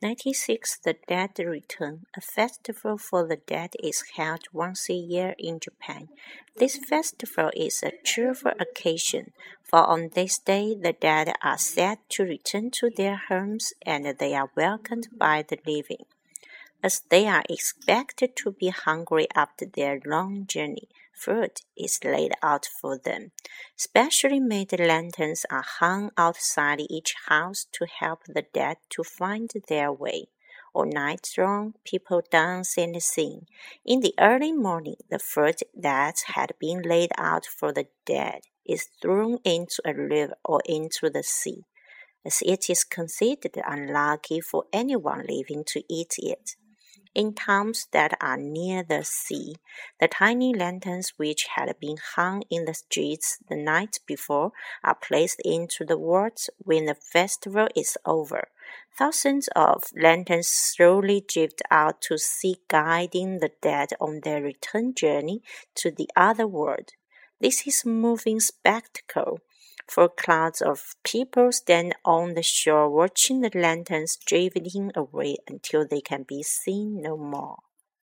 96. The Dead Return. A festival for the dead is held once a year in Japan. This festival is a cheerful occasion, for on this day the dead are said to return to their homes and they are welcomed by the living. As they are expected to be hungry after their long journey, food is laid out for them. Specially made lanterns are hung outside each house to help the dead to find their way. All night long, people dance and sing. In the early morning, the food that had been laid out for the dead is thrown into a river or into the sea, as it is considered unlucky for anyone living to eat it. In towns that are near the sea, the tiny lanterns which had been hung in the streets the night before are placed into the water when the festival is over. Thousands of lanterns slowly drift out to sea, guiding the dead on their return journey to the other world. This is a moving spectacle for crowds of people stand on the shore watching the lanterns drifting away until they can be seen no more.